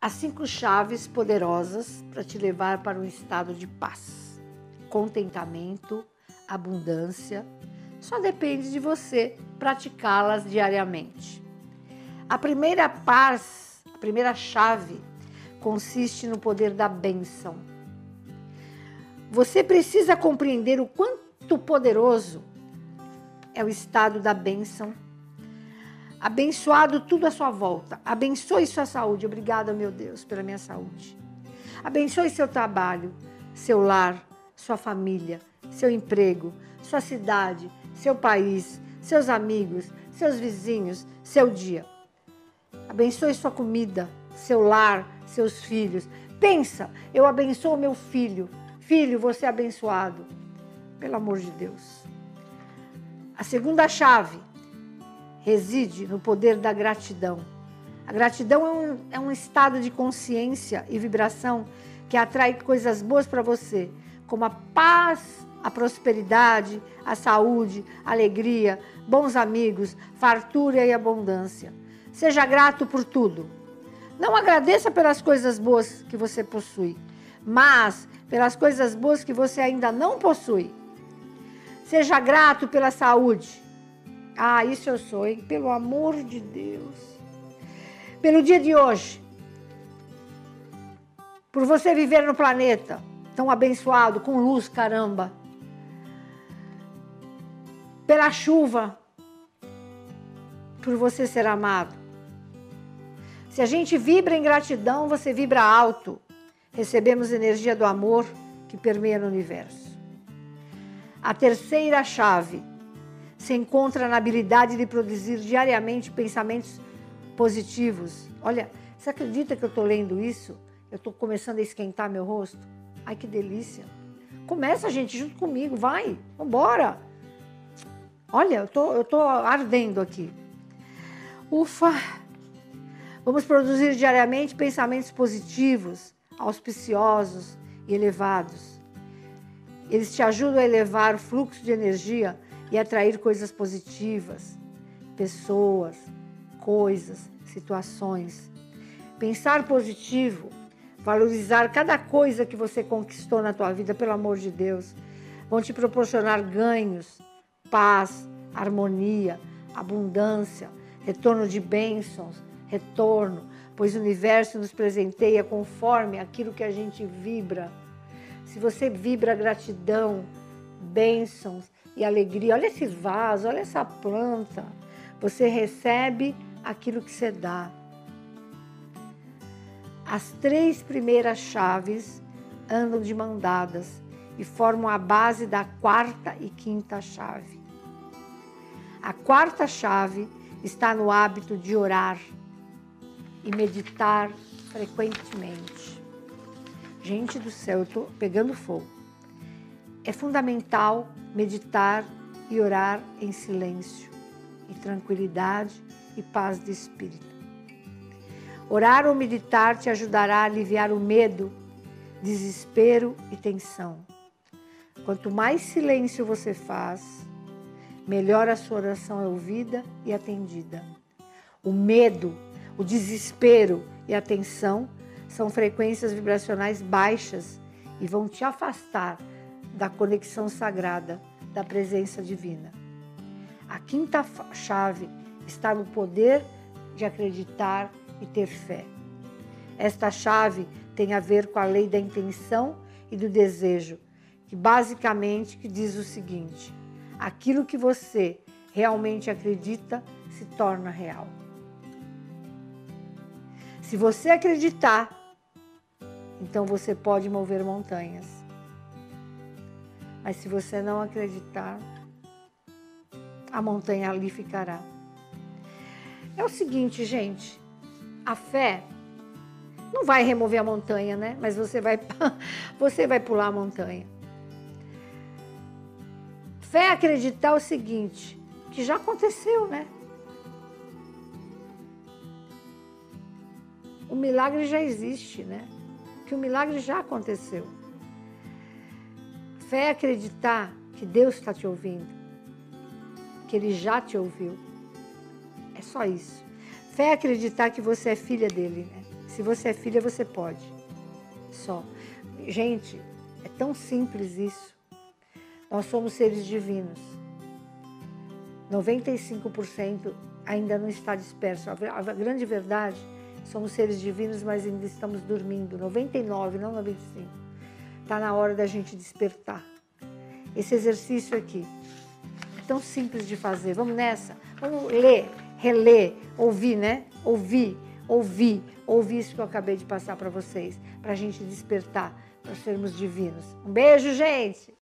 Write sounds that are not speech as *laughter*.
As cinco chaves poderosas para te levar para um estado de paz, contentamento, abundância. Só depende de você praticá-las diariamente. A primeira paz, a primeira chave, consiste no poder da bênção. Você precisa compreender o quanto poderoso é o estado da bênção abençoado tudo à sua volta. Abençoe sua saúde. Obrigada, meu Deus, pela minha saúde. Abençoe seu trabalho, seu lar, sua família, seu emprego, sua cidade, seu país, seus amigos, seus vizinhos, seu dia. Abençoe sua comida, seu lar, seus filhos. Pensa, eu abençoo meu filho. Filho, você é abençoado. Pelo amor de Deus. A segunda chave reside no poder da gratidão. A gratidão é um, é um estado de consciência e vibração que atrai coisas boas para você, como a paz, a prosperidade, a saúde, a alegria, bons amigos, fartura e abundância. Seja grato por tudo. Não agradeça pelas coisas boas que você possui, mas pelas coisas boas que você ainda não possui. Seja grato pela saúde, ah, isso eu sou, hein? Pelo amor de Deus. Pelo dia de hoje. Por você viver no planeta tão abençoado, com luz, caramba. Pela chuva. Por você ser amado. Se a gente vibra em gratidão, você vibra alto. Recebemos energia do amor que permeia no universo. A terceira chave se encontra na habilidade de produzir diariamente pensamentos positivos. Olha, você acredita que eu estou lendo isso? Eu estou começando a esquentar meu rosto? Ai, que delícia! Começa, gente, junto comigo, vai, vambora! Olha, eu tô, eu tô ardendo aqui. Ufa! Vamos produzir diariamente pensamentos positivos, auspiciosos e elevados. Eles te ajudam a elevar o fluxo de energia e atrair coisas positivas, pessoas, coisas, situações. Pensar positivo, valorizar cada coisa que você conquistou na tua vida, pelo amor de Deus, vão te proporcionar ganhos, paz, harmonia, abundância, retorno de bênçãos, retorno, pois o universo nos presenteia conforme aquilo que a gente vibra. Se você vibra gratidão, bênçãos, e alegria. Olha esse vaso, olha essa planta. Você recebe aquilo que você dá. As três primeiras chaves andam de mão dadas e formam a base da quarta e quinta chave. A quarta chave está no hábito de orar e meditar frequentemente. Gente do céu, eu estou pegando fogo. É fundamental meditar e orar em silêncio e tranquilidade e paz de espírito. Orar ou meditar te ajudará a aliviar o medo, desespero e tensão. Quanto mais silêncio você faz, melhor a sua oração é ouvida e atendida. O medo, o desespero e a tensão são frequências vibracionais baixas e vão te afastar da conexão sagrada da presença divina. A quinta chave está no poder de acreditar e ter fé. Esta chave tem a ver com a lei da intenção e do desejo, que basicamente que diz o seguinte: aquilo que você realmente acredita se torna real. Se você acreditar, então você pode mover montanhas. Mas se você não acreditar, a montanha ali ficará. É o seguinte, gente, a fé não vai remover a montanha, né? Mas você vai, *laughs* você vai pular a montanha. Fé é acreditar o seguinte, que já aconteceu, né? O milagre já existe, né? Que o milagre já aconteceu. Fé é acreditar que Deus está te ouvindo, que Ele já te ouviu. É só isso. Fé é acreditar que você é filha dele, né? Se você é filha, você pode. Só. Gente, é tão simples isso. Nós somos seres divinos. 95% ainda não está disperso. A grande verdade, somos seres divinos, mas ainda estamos dormindo. 99, não 95. Está na hora da gente despertar. Esse exercício aqui é tão simples de fazer. Vamos nessa? Vamos ler, reler, ouvir, né? Ouvir, ouvir, ouvir isso que eu acabei de passar para vocês, para a gente despertar, para sermos divinos. Um beijo, gente!